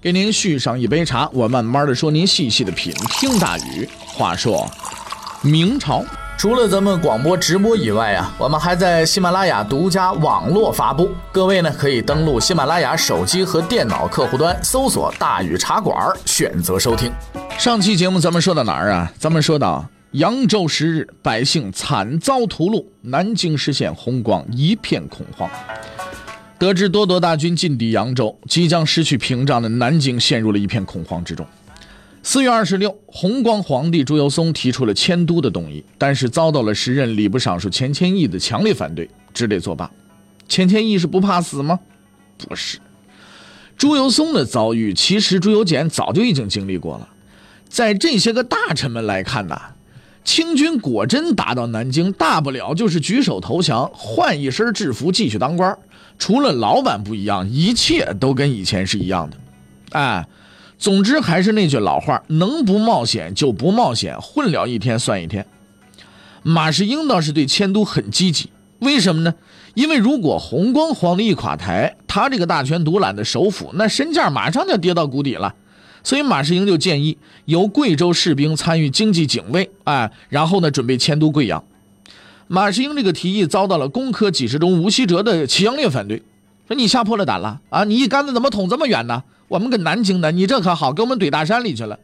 给您续上一杯茶，我慢慢的说，您细细的品。听大禹话说，明朝除了咱们广播直播以外啊，我们还在喜马拉雅独家网络发布。各位呢，可以登录喜马拉雅手机和电脑客户端，搜索“大禹茶馆”，选择收听。上期节目咱们说到哪儿啊？咱们说到扬州十日，百姓惨遭屠戮，南京失陷，红光一片恐慌。得知多铎大军进抵扬州，即将失去屏障的南京陷入了一片恐慌之中。四月二十六，弘光皇帝朱由崧提出了迁都的动议，但是遭到了时任礼部尚书钱谦益的强烈反对，只得作罢。钱谦益是不怕死吗？不是。朱由崧的遭遇，其实朱由检早就已经经历过了。在这些个大臣们来看呐，清军果真打到南京，大不了就是举手投降，换一身制服继续当官。除了老板不一样，一切都跟以前是一样的。哎，总之还是那句老话，能不冒险就不冒险，混了一天算一天。马士英倒是对迁都很积极，为什么呢？因为如果弘光皇帝一垮台，他这个大权独揽的首辅，那身价马上就跌到谷底了。所以马士英就建议由贵州士兵参与经济警卫，哎，然后呢准备迁都贵阳。马士英这个提议遭到了工科几十中吴锡哲的强烈反对，说你吓破了胆了啊！你一竿子怎么捅这么远呢？我们跟南京的，你这可好，给我们怼大山里去了。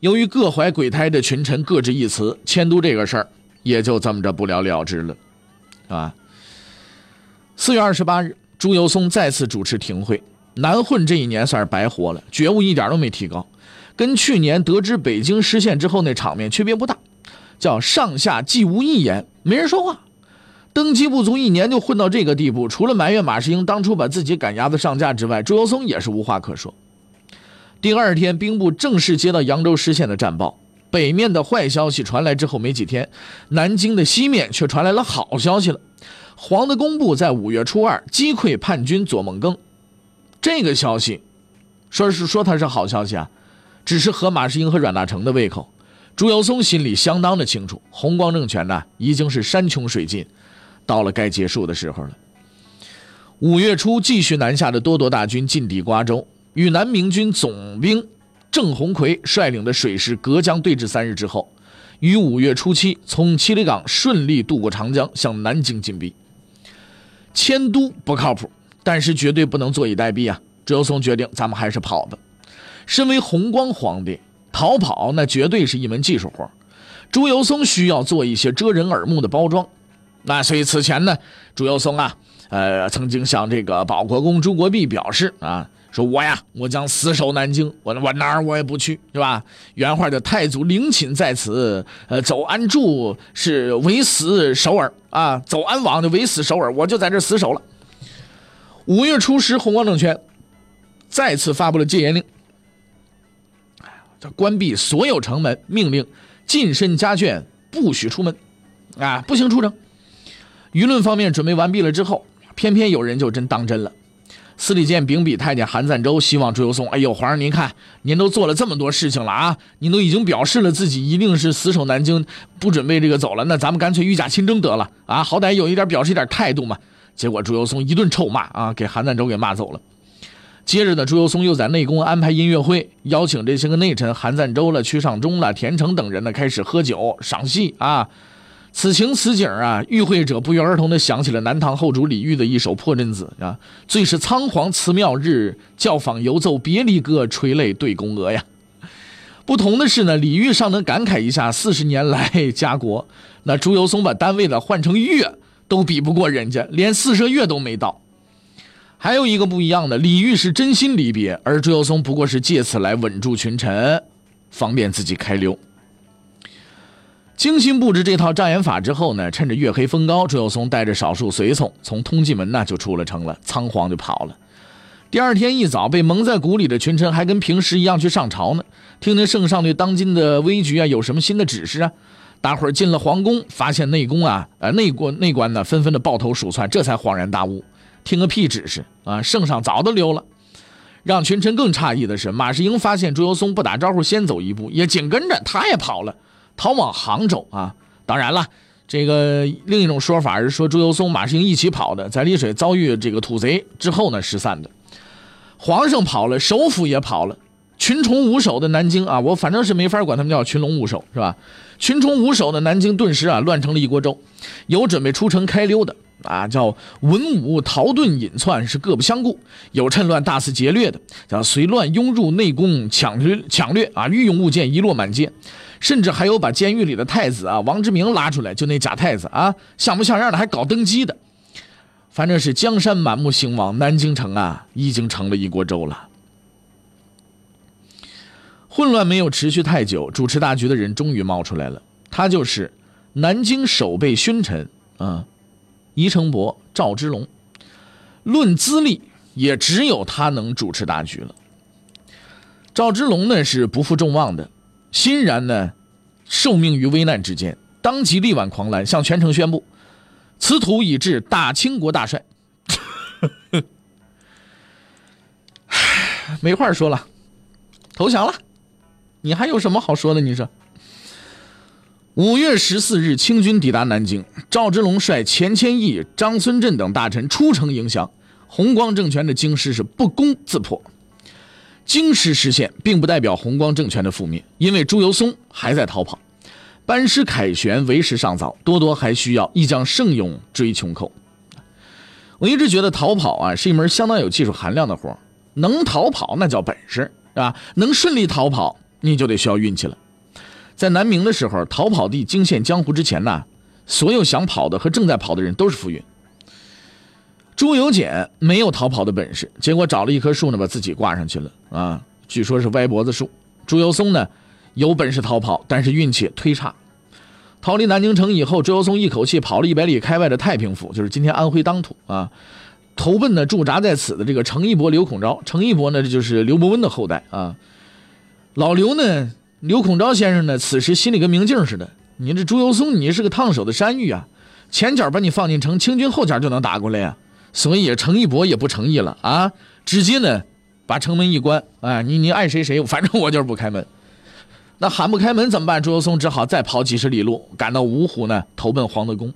由于各怀鬼胎的群臣各执一词，迁都这个事儿也就这么着不了了之了，啊。四月二十八日，朱由崧再次主持庭会，南混这一年算是白活了，觉悟一点都没提高，跟去年得知北京失陷之后那场面区别不大。叫上下既无一言，没人说话。登基不足一年就混到这个地步，除了埋怨马士英当初把自己赶鸭子上架之外，朱由崧也是无话可说。第二天，兵部正式接到扬州失陷的战报，北面的坏消息传来之后没几天，南京的西面却传来了好消息了。黄的工部在五月初二击溃叛军左孟庚，这个消息，说是说他是好消息啊，只是合马士英和阮大铖的胃口。朱由崧心里相当的清楚，弘光政权呢已经是山穷水尽，到了该结束的时候了。五月初，继续南下的多铎大军进抵瓜州，与南明军总兵郑鸿逵率领的水师隔江对峙三日之后，于五月初七从七里港顺利渡过长江，向南京进逼。迁都不靠谱，但是绝对不能坐以待毙啊！朱由崧决定，咱们还是跑吧。身为弘光皇帝。逃跑那绝对是一门技术活，朱由崧需要做一些遮人耳目的包装。那所以此前呢，朱由崧啊，呃，曾经向这个保国公朱国弼表示啊，说我呀，我将死守南京，我我哪儿我也不去，是吧？原话的太祖陵寝在此，呃，走安住是为死守耳啊，走安往就为死守耳，我就在这死守了。五月初十，洪光政权再次发布了戒严令。他关闭所有城门，命令近身家眷不许出门，啊，不行出城。舆论方面准备完毕了之后，偏偏有人就真当真了。司礼监秉笔太监韩赞周希望朱由崧，哎呦，皇上您看，您都做了这么多事情了啊，您都已经表示了自己一定是死守南京，不准备这个走了，那咱们干脆御驾亲征得了啊，好歹有一点表示一点态度嘛。结果朱由崧一顿臭骂啊，给韩赞周给骂走了。接着呢，朱由崧又在内宫安排音乐会，邀请这些个内臣韩赞周了、屈尚忠了、田成等人呢，开始喝酒赏戏啊。此情此景啊，与会者不约而同地想起了南唐后主李煜的一首破阵子啊：“最是仓皇辞庙日，教坊犹奏别离歌，垂泪对宫娥呀。”不同的是呢，李煜尚能感慨一下四十年来家国，那朱由崧把单位呢换成月，都比不过人家，连四舍月都没到。还有一个不一样的，李煜是真心离别，而朱由崧不过是借此来稳住群臣，方便自己开溜。精心布置这套障眼法之后呢，趁着月黑风高，朱由崧带着少数随从从通济门呢就出了城了，仓皇就跑了。第二天一早，被蒙在鼓里的群臣还跟平时一样去上朝呢，听听圣上对当今的危局啊有什么新的指示啊。大伙儿进了皇宫，发现内宫啊，呃内官内官呢纷纷的抱头鼠窜，这才恍然大悟，听个屁指示啊！圣上早都溜了。让群臣更诧异的是，马士英发现朱由崧不打招呼先走一步，也紧跟着他也跑了，逃往杭州啊。当然了，这个另一种说法是说朱由崧、马士英一起跑的，在丽水遭遇这个土贼之后呢失散的。皇上跑了，首府也跑了，群虫无首的南京啊，我反正是没法管他们叫群龙无首，是吧？群虫无首的南京顿时啊乱成了一锅粥，有准备出城开溜的啊，叫文武逃遁隐窜是各不相顾；有趁乱大肆劫掠的，叫随乱拥入内宫抢掠抢掠啊，御用物件一落满街，甚至还有把监狱里的太子啊王之明拉出来，就那假太子啊，像不像样的还搞登基的。反正是江山满目兴亡，南京城啊，已经成了一锅粥了。混乱没有持续太久，主持大局的人终于冒出来了，他就是南京守备勋臣啊，宜城伯赵之龙。论资历，也只有他能主持大局了。赵之龙呢是不负众望的，欣然呢受命于危难之间，当即力挽狂澜，向全城宣布。此土已至大清国大帅，没话说了，投降了。你还有什么好说的？你说，五月十四日，清军抵达南京，赵之龙率钱谦益、张孙振等大臣出城迎降，弘光政权的京师是不攻自破。京师失陷，并不代表弘光政权的覆灭，因为朱由崧还在逃跑。班师凯旋为时尚早，多多还需要一将胜勇追穷寇。我一直觉得逃跑啊是一门相当有技术含量的活能逃跑那叫本事，是吧？能顺利逃跑，你就得需要运气了。在南明的时候，逃跑地惊现江湖之前呢，所有想跑的和正在跑的人都是浮云。朱由检没有逃跑的本事，结果找了一棵树呢，把自己挂上去了啊，据说是歪脖子树。朱由崧呢？有本事逃跑，但是运气忒差。逃离南京城以后，朱由崧一口气跑了一百里开外的太平府，就是今天安徽当涂啊，投奔呢驻扎在此的这个程一伯、刘孔昭。程一伯呢，这就是刘伯温的后代啊。老刘呢，刘孔昭先生呢，此时心里跟明镜似的。你这朱由崧，你是个烫手的山芋啊，前脚把你放进城，清军后脚就能打过来呀。所以程一伯也不诚意了啊，直接呢把城门一关，哎，你你爱谁谁，反正我就是不开门。那喊不开门怎么办？朱由崧只好再跑几十里路，赶到芜湖呢，投奔黄德功。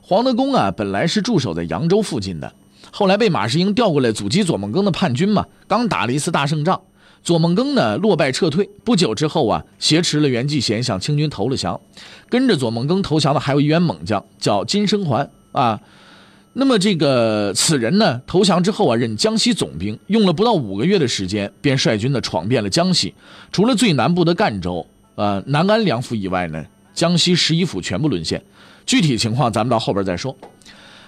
黄德功啊，本来是驻守在扬州附近的，后来被马士英调过来阻击左孟庚的叛军嘛。刚打了一次大胜仗，左孟庚呢落败撤退。不久之后啊，挟持了袁继贤向清军投了降。跟着左孟庚投降的还有一员猛将，叫金生桓啊。那么这个此人呢，投降之后啊，任江西总兵，用了不到五个月的时间，便率军呢闯遍了江西，除了最南部的赣州、呃南安两府以外呢，江西十一府全部沦陷。具体情况咱们到后边再说。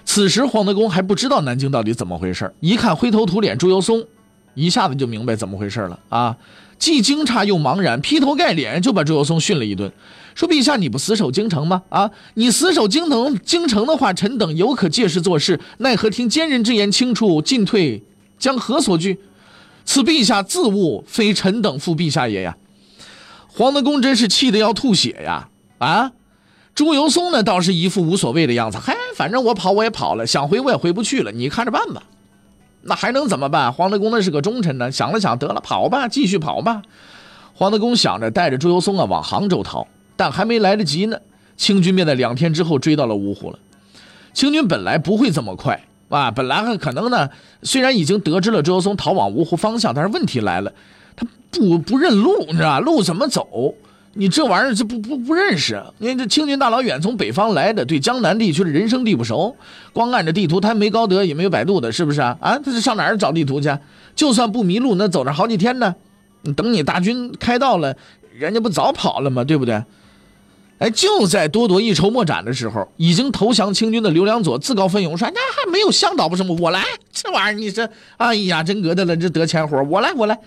此时黄德功还不知道南京到底怎么回事，一看灰头土脸朱由崧，一下子就明白怎么回事了啊！既惊诧又茫然，劈头盖脸就把朱由崧训了一顿。说陛下，你不死守京城吗？啊，你死守京城，京城的话，臣等犹可借势做事，奈何听奸人之言轻出，进退将何所惧？此陛下自误，非臣等负陛下也呀！黄德功真是气得要吐血呀！啊，朱由崧呢，倒是一副无所谓的样子，嗨，反正我跑我也跑了，想回我也回不去了，你看着办吧。那还能怎么办？黄德功那是个忠臣呢，想了想，得了，跑吧，继续跑吧。黄德功想着带着朱由崧啊往杭州逃。但还没来得及呢，清军便在两天之后追到了芜湖了。清军本来不会这么快啊，本来还可能呢。虽然已经得知了周由崧逃往芜湖方向，但是问题来了，他不不认路，你知道？路怎么走？你这玩意儿这不不不认识。你这清军大老远从北方来的，对江南地区的人生地不熟，光按着地图，他没高德也没有百度的，是不是啊？啊，他是上哪儿找地图去？就算不迷路，那走着好几天呢。等你大军开到了，人家不早跑了吗？对不对？哎，就在多铎一筹莫展的时候，已经投降清军的刘良佐自告奋勇说：“那还没有向导不什么，我来。这玩意儿你这，哎呀，真格的了，这得钱活，我来，我来。”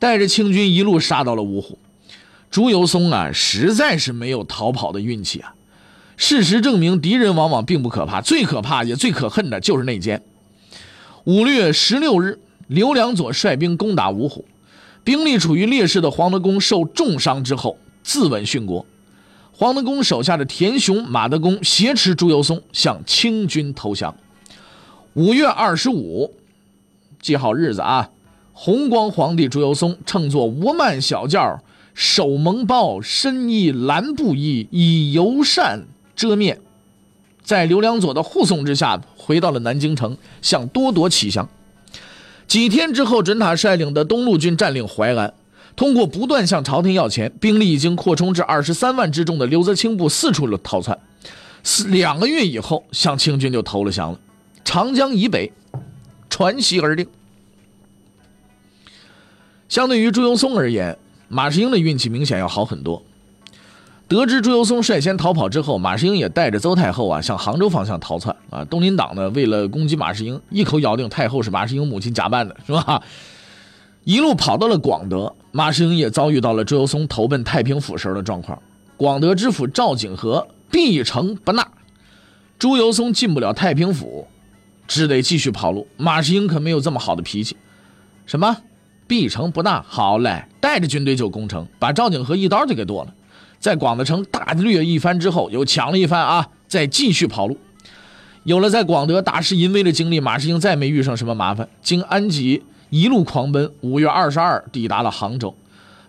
带着清军一路杀到了芜湖。朱由崧啊，实在是没有逃跑的运气啊。事实证明，敌人往往并不可怕，最可怕也最可恨的就是内奸。五月十六日，刘良佐率兵攻打芜湖，兵力处于劣势的黄德功受重伤之后自刎殉国。黄德功手下的田雄、马德公挟持朱由崧向清军投降。五月二十五，记好日子啊！弘光皇帝朱由崧乘坐吴曼小轿，手蒙包，身衣蓝布衣，以油扇遮面，在刘良佐的护送之下，回到了南京城，向多铎乞降。几天之后，准塔率领的东路军占领淮安。通过不断向朝廷要钱，兵力已经扩充至二十三万之众的刘泽清部四处逃窜。四两个月以后，向清军就投了降了。长江以北，传檄而定。相对于朱由崧而言，马士英的运气明显要好很多。得知朱由崧率先逃跑之后，马士英也带着邹太后啊向杭州方向逃窜啊。东林党呢，为了攻击马士英，一口咬定太后是马士英母亲假扮的，是吧？一路跑到了广德，马士英也遭遇到了朱由崧投奔太平府时候的状况。广德知府赵景和必城不纳，朱由崧进不了太平府，只得继续跑路。马士英可没有这么好的脾气，什么必城不纳？好嘞，带着军队就攻城，把赵景和一刀就给剁了。在广德城大掠一番之后，又抢了一番啊，再继续跑路。有了在广德大施淫威的经历，马士英再没遇上什么麻烦，经安吉。一路狂奔，五月二十二抵达了杭州，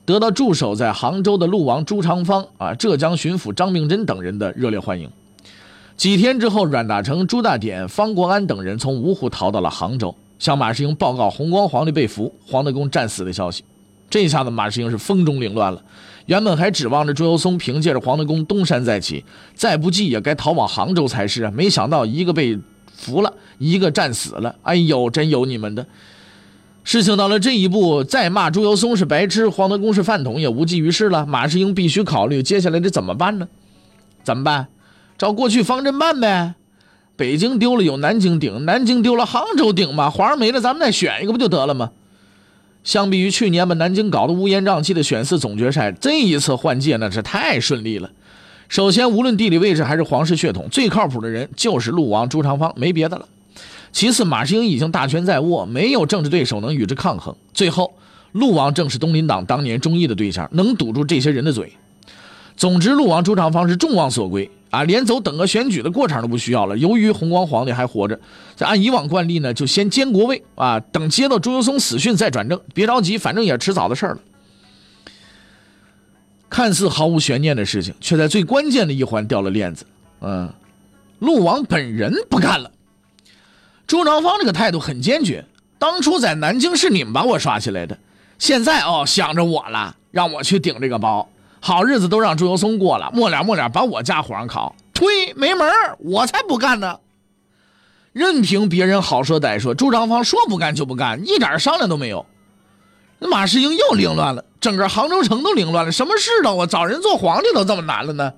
得到驻守在杭州的陆王朱长方啊、浙江巡抚张命珍等人的热烈欢迎。几天之后，阮大铖、朱大典、方国安等人从芜湖逃到了杭州，向马士英报告弘光皇帝被俘、黄德功战死的消息。这下子马士英是风中凌乱了。原本还指望着朱由崧凭借着黄德功东山再起，再不济也该逃往杭州才是啊！没想到一个被俘了，一个战死了。哎呦，真有你们的！事情到了这一步，再骂朱由崧是白痴，黄德功是饭桶也无济于事了。马士英必须考虑接下来得怎么办呢？怎么办？照过去方针办呗。北京丢了有南京顶，南京丢了杭州顶嘛。皇上没了，咱们再选一个不就得了吗？相比于去年把南京搞得乌烟瘴气的选四总决赛，这一次换届那是太顺利了。首先，无论地理位置还是皇室血统，最靠谱的人就是陆王朱长方，没别的了。其次，马士英已经大权在握，没有政治对手能与之抗衡。最后，陆王正是东林党当年忠义的对象，能堵住这些人的嘴。总之，陆王朱长方是众望所归啊，连走等个选举的过场都不需要了。由于弘光皇帝还活着，这按以往惯例呢，就先监国位啊，等接到朱由崧死讯再转正。别着急，反正也迟早的事了。看似毫无悬念的事情，却在最关键的一环掉了链子。嗯，陆王本人不干了。朱长方这个态度很坚决。当初在南京是你们把我刷起来的，现在哦想着我了，让我去顶这个包。好日子都让朱由崧过了，末了末了把我架火上烤，推没门我才不干呢！任凭别人好说歹说，朱长方说不干就不干，一点商量都没有。马士英又凌乱了，整个杭州城都凌乱了。什么世道啊？找人做皇帝都这么难了呢？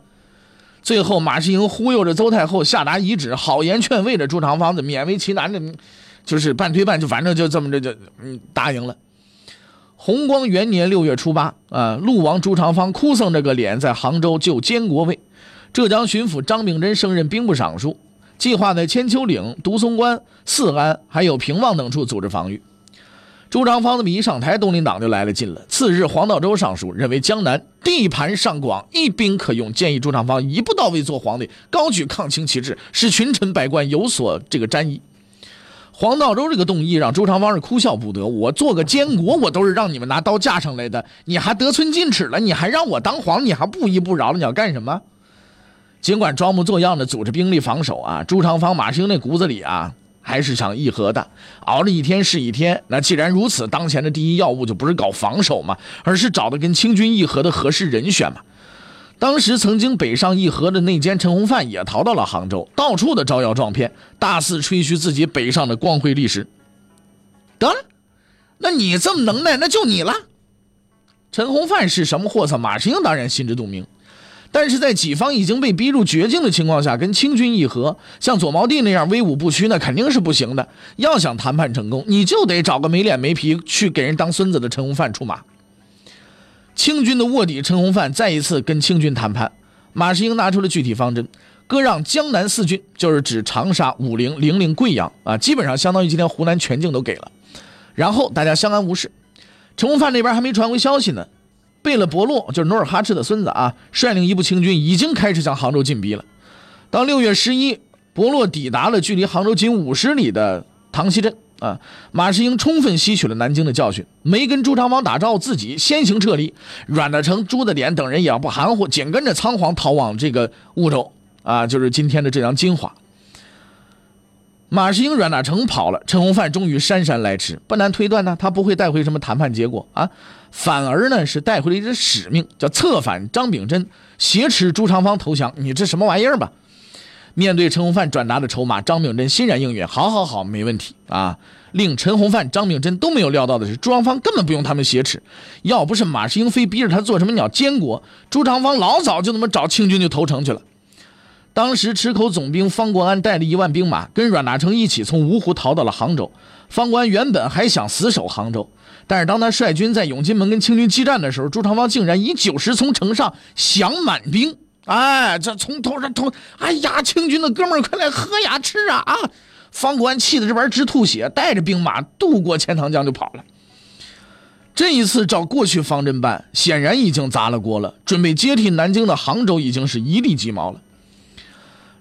最后，马士英忽悠着邹太后下达遗旨，好言劝慰着朱长方，的勉为其难的，就是半推半就，反正就这么着就嗯答应了。弘光元年六月初八啊，陆王朱长方哭丧着个脸在杭州就监国位，浙江巡抚张秉珍升任兵部尚书，计划在千秋岭、独松关、泗安还有平望等处组织防御。朱长方这么一上台，东林党就来了劲了。次日，黄道周上书认为江南地盘尚广，一兵可用，建议朱长方一步到位做皇帝，高举抗清旗帜，使群臣百官有所这个沾衣。黄道周这个动议让朱长方是哭笑不得。我做个监国，我都是让你们拿刀架上来的，你还得寸进尺了，你还让我当皇，你还不依不饶了，你要干什么？尽管装模作样的组织兵力防守啊，朱长方、马兴那骨子里啊。还是想议和的，熬了一天是一天。那既然如此，当前的第一要务就不是搞防守嘛，而是找到跟清军议和的合适人选嘛。当时曾经北上议和的内奸陈洪范也逃到了杭州，到处的招摇撞骗，大肆吹嘘自己北上的光辉历史。得了，那你这么能耐，那就你了。陈洪范是什么货色？马士英当然心知肚明。但是在己方已经被逼入绝境的情况下，跟清军议和，像左毛弟那样威武不屈，那肯定是不行的。要想谈判成功，你就得找个没脸没皮去给人当孙子的陈洪范出马。清军的卧底陈洪范再一次跟清军谈判，马士英拿出了具体方针，割让江南四郡，就是指长沙、武陵、零陵、贵阳啊，基本上相当于今天湖南全境都给了。然后大家相安无事。陈洪范那边还没传回消息呢，贝勒伯洛就是努尔哈赤的孙子啊，率领一部清军已经开始向杭州进逼了。到六月十一，伯洛抵达了距离杭州仅五十里的塘溪镇啊。马士英充分吸取了南京的教训，没跟朱常方打招呼，自己先行撤离。阮大铖、朱德典等人也不含糊，紧跟着仓皇逃往这个婺州啊，就是今天的浙江金华。马士英、阮大铖跑了，陈洪范终于姗姗来迟。不难推断呢，他不会带回什么谈判结果啊，反而呢是带回了一个使命，叫策反张秉珍，挟持朱长方投降。你这什么玩意儿吧？面对陈洪范转达的筹码，张秉珍欣然应允：“好好好，没问题啊。”令陈洪范、张秉珍都没有料到的是，朱长方根本不用他们挟持，要不是马世英非逼着他做什么鸟监国，朱长方老早就那么找清军就投诚去了。当时池口总兵方国安带了一万兵马，跟阮大铖一起从芜湖逃到了杭州。方国安原本还想死守杭州，但是当他率军在永金门跟清军激战的时候，朱长方竟然以九十从城上降满兵。哎，这从头上头，哎呀，清军的哥们儿，快来喝呀吃啊啊！方国安气得这边直吐血，带着兵马渡过钱塘江就跑了。这一次照过去方针办，显然已经砸了锅了。准备接替南京的杭州已经是一地鸡毛了。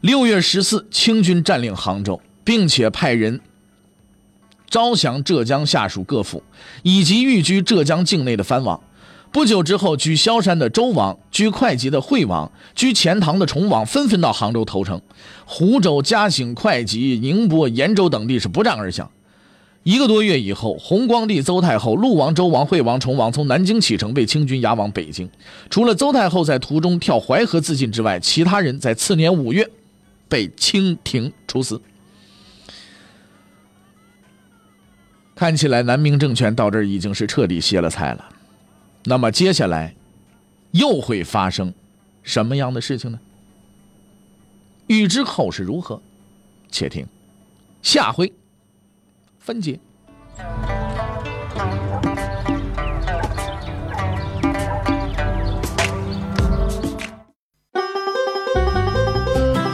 六月十四，清军占领杭州，并且派人招降浙江下属各府以及寓居浙江境内的藩王。不久之后，居萧山的周王、居会稽的惠王、居钱塘的崇王纷纷到杭州投诚。湖州、嘉兴、会稽、宁波、延州等地是不战而降。一个多月以后，弘光帝邹太后、陆王、周王、惠王、崇王从南京启程，被清军押往北京。除了邹太后在途中跳淮河自尽之外，其他人在次年五月。被清廷处死。看起来南明政权到这儿已经是彻底歇了菜了。那么接下来又会发生什么样的事情呢？欲知后事如何，且听下回分解。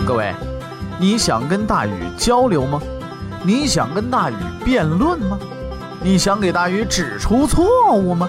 各位，你想跟大禹交流吗？你想跟大禹辩论吗？你想给大禹指出错误吗？